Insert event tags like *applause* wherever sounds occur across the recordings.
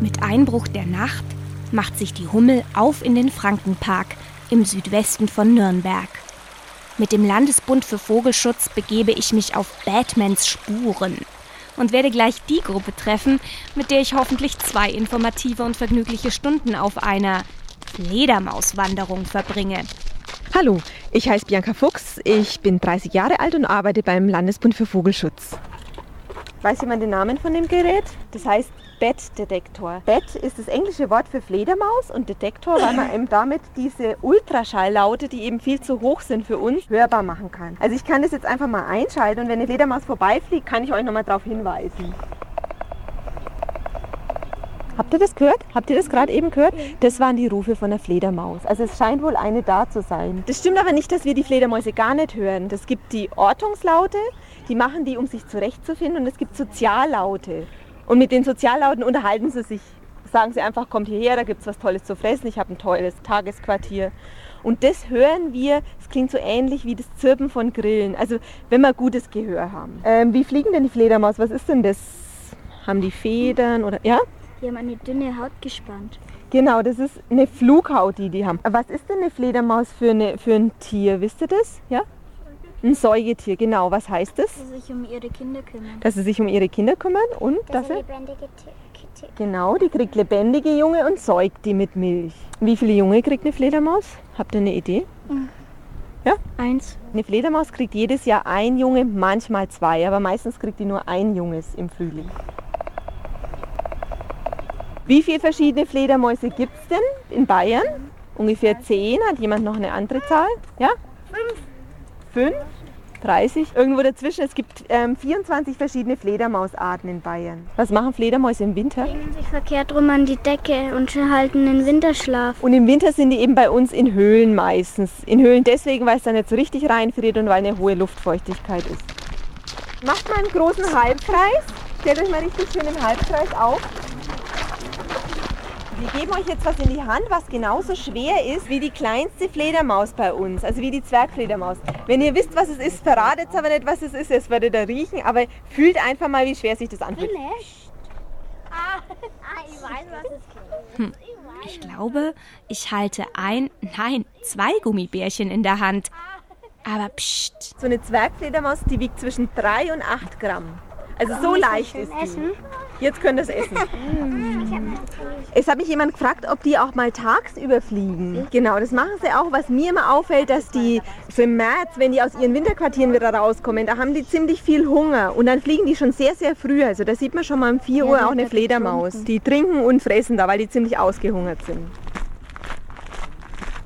Mit Einbruch der Nacht macht sich die Hummel auf in den Frankenpark im Südwesten von Nürnberg. Mit dem Landesbund für Vogelschutz begebe ich mich auf Batmans Spuren und werde gleich die Gruppe treffen, mit der ich hoffentlich zwei informative und vergnügliche Stunden auf einer Fledermauswanderung verbringe. Hallo, ich heiße Bianca Fuchs, ich bin 30 Jahre alt und arbeite beim Landesbund für Vogelschutz. Weiß jemand den Namen von dem Gerät? Das heißt Bat-Detektor. Bat ist das englische Wort für Fledermaus und Detektor, weil man eben damit diese Ultraschalllaute, die eben viel zu hoch sind für uns, hörbar machen kann. Also ich kann das jetzt einfach mal einschalten und wenn eine Fledermaus vorbeifliegt, kann ich euch nochmal darauf hinweisen. Habt ihr das gehört? Habt ihr das gerade eben gehört? Das waren die Rufe von der Fledermaus. Also es scheint wohl eine da zu sein. Das stimmt aber nicht, dass wir die Fledermäuse gar nicht hören. Es gibt die Ortungslaute, die machen die, um sich zurechtzufinden. Und es gibt Soziallaute. Und mit den Soziallauten unterhalten sie sich. Sagen sie einfach, kommt hierher, da gibt es was Tolles zu fressen, ich habe ein tolles Tagesquartier. Und das hören wir, es klingt so ähnlich wie das Zirpen von Grillen. Also wenn wir gutes Gehör haben. Ähm, wie fliegen denn die Fledermaus? Was ist denn das? Haben die Federn oder ja? Die haben eine dünne Haut gespannt. Genau, das ist eine Flughaut, die die haben. Was ist denn eine Fledermaus für, eine, für ein Tier? Wisst ihr das? Ja? Ein Säugetier, genau. Was heißt das? Die sich um ihre Kinder kümmern. Dass sie sich um ihre Kinder kümmern und dass sie... lebendige Tiere. Genau, die kriegt lebendige Junge und säugt die mit Milch. Wie viele Junge kriegt eine Fledermaus? Habt ihr eine Idee? Eins. Eine Fledermaus kriegt jedes Jahr ein Junge, manchmal zwei, aber meistens kriegt die nur ein Junges im Frühling. Wie viele verschiedene Fledermäuse gibt es denn in Bayern? Ungefähr zehn. Hat jemand noch eine andere Zahl? Ja? Fünf. Fünf? 30? Irgendwo dazwischen. Es gibt ähm, 24 verschiedene Fledermausarten in Bayern. Was machen Fledermäuse im Winter? Legen sich verkehrt rum an die Decke und halten den Winterschlaf. Und im Winter sind die eben bei uns in Höhlen meistens. In Höhlen deswegen, weil es da nicht so richtig reinfriert und weil eine hohe Luftfeuchtigkeit ist. Macht mal einen großen Halbkreis. Stellt euch mal richtig schön im Halbkreis auf. Wir geben euch jetzt was in die Hand, was genauso schwer ist wie die kleinste Fledermaus bei uns, also wie die Zwergfledermaus. Wenn ihr wisst, was es ist, verratet es aber nicht, was es ist, es werdet ihr riechen, aber fühlt einfach mal, wie schwer sich das anfühlt. Ah, ich weiß, was es ist. Ich glaube, ich halte ein, nein, zwei Gummibärchen in der Hand. Aber pst, So eine Zwergfledermaus, die wiegt zwischen 3 und 8 Gramm. Also so leicht ist die. Essen? Jetzt könnt ihr es essen. *laughs* Es hat mich jemand gefragt, ob die auch mal tagsüber fliegen. Genau, das machen sie auch. Was mir immer auffällt, dass die so im März, wenn die aus ihren Winterquartieren wieder rauskommen, da haben die ziemlich viel Hunger. Und dann fliegen die schon sehr, sehr früh. Also da sieht man schon mal um 4 Uhr auch eine Fledermaus. Die trinken und fressen da, weil die ziemlich ausgehungert sind.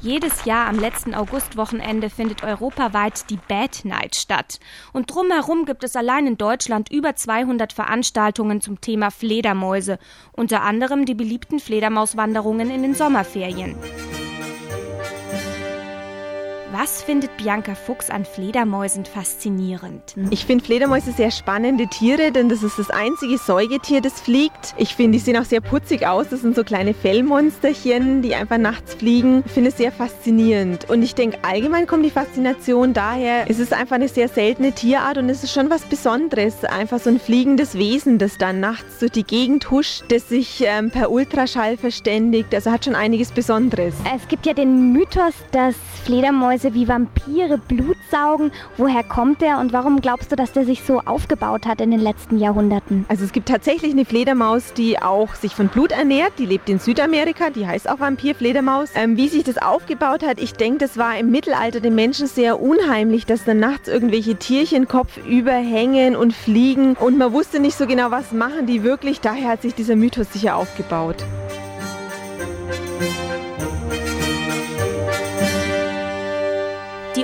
Jedes Jahr am letzten Augustwochenende findet europaweit die Bad Night statt. Und drumherum gibt es allein in Deutschland über 200 Veranstaltungen zum Thema Fledermäuse, unter anderem die beliebten Fledermauswanderungen in den Sommerferien. Was findet Bianca Fuchs an Fledermäusen faszinierend? Ich finde Fledermäuse sehr spannende Tiere, denn das ist das einzige Säugetier, das fliegt. Ich finde, die sehen auch sehr putzig aus. Das sind so kleine Fellmonsterchen, die einfach nachts fliegen. Ich finde es sehr faszinierend. Und ich denke, allgemein kommt die Faszination daher, es ist einfach eine sehr seltene Tierart und es ist schon was Besonderes. Einfach so ein fliegendes Wesen, das dann nachts durch die Gegend huscht, das sich ähm, per Ultraschall verständigt. Also hat schon einiges Besonderes. Es gibt ja den Mythos, dass Fledermäuse wie Vampire Blut saugen. Woher kommt der und warum glaubst du, dass der sich so aufgebaut hat in den letzten Jahrhunderten? Also es gibt tatsächlich eine Fledermaus, die auch sich von Blut ernährt. Die lebt in Südamerika, die heißt auch Vampirfledermaus. Ähm, wie sich das aufgebaut hat, ich denke, das war im Mittelalter den Menschen sehr unheimlich, dass dann nachts irgendwelche Tierchen kopfüber hängen und fliegen und man wusste nicht so genau, was machen die wirklich. Daher hat sich dieser Mythos sicher aufgebaut.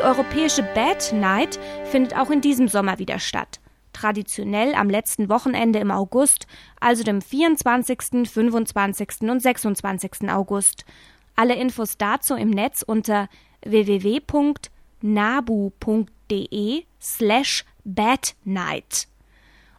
Europäische Bad Night findet auch in diesem Sommer wieder statt. traditionell am letzten Wochenende im August, also dem 24., 25. und 26. August. Alle Infos dazu im Netz unter www.nabu.de slash badnight.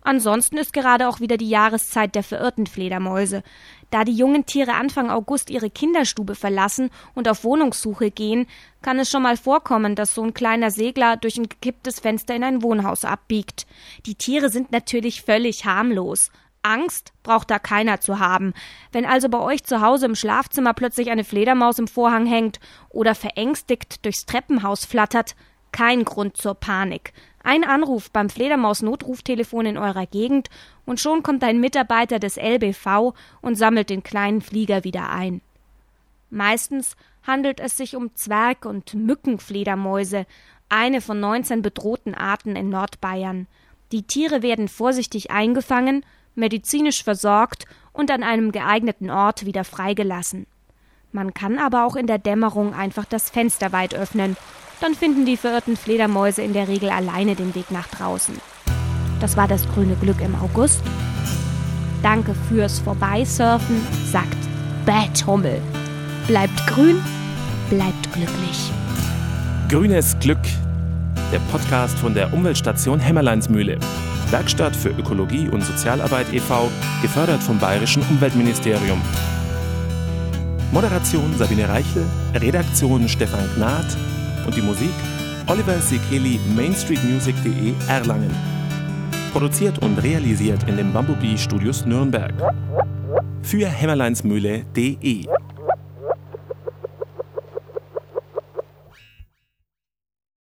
Ansonsten ist gerade auch wieder die Jahreszeit der verirrten Fledermäuse. Da die jungen Tiere Anfang August ihre Kinderstube verlassen und auf Wohnungssuche gehen, kann es schon mal vorkommen, dass so ein kleiner Segler durch ein gekipptes Fenster in ein Wohnhaus abbiegt. Die Tiere sind natürlich völlig harmlos. Angst braucht da keiner zu haben. Wenn also bei euch zu Hause im Schlafzimmer plötzlich eine Fledermaus im Vorhang hängt oder verängstigt durchs Treppenhaus flattert, kein Grund zur Panik. Ein Anruf beim Fledermaus-Notruftelefon in eurer Gegend und schon kommt ein Mitarbeiter des LBV und sammelt den kleinen Flieger wieder ein. Meistens handelt es sich um Zwerg- und Mückenfledermäuse, eine von 19 bedrohten Arten in Nordbayern. Die Tiere werden vorsichtig eingefangen, medizinisch versorgt und an einem geeigneten Ort wieder freigelassen. Man kann aber auch in der Dämmerung einfach das Fenster weit öffnen dann finden die verirrten Fledermäuse in der Regel alleine den Weg nach draußen. Das war das grüne Glück im August. Danke fürs Vorbeisurfen, sagt Bad Hummel. Bleibt grün, bleibt glücklich. Grünes Glück, der Podcast von der Umweltstation Hämmerleinsmühle. Werkstatt für Ökologie und Sozialarbeit e.V., gefördert vom Bayerischen Umweltministerium. Moderation Sabine Reichel, Redaktion Stefan Gnad, und die Musik Oliver Sekeli mainstreetmusic.de Erlangen. Produziert und realisiert in den Bumblebee Studios Nürnberg. Für hämmerleinsmühle.de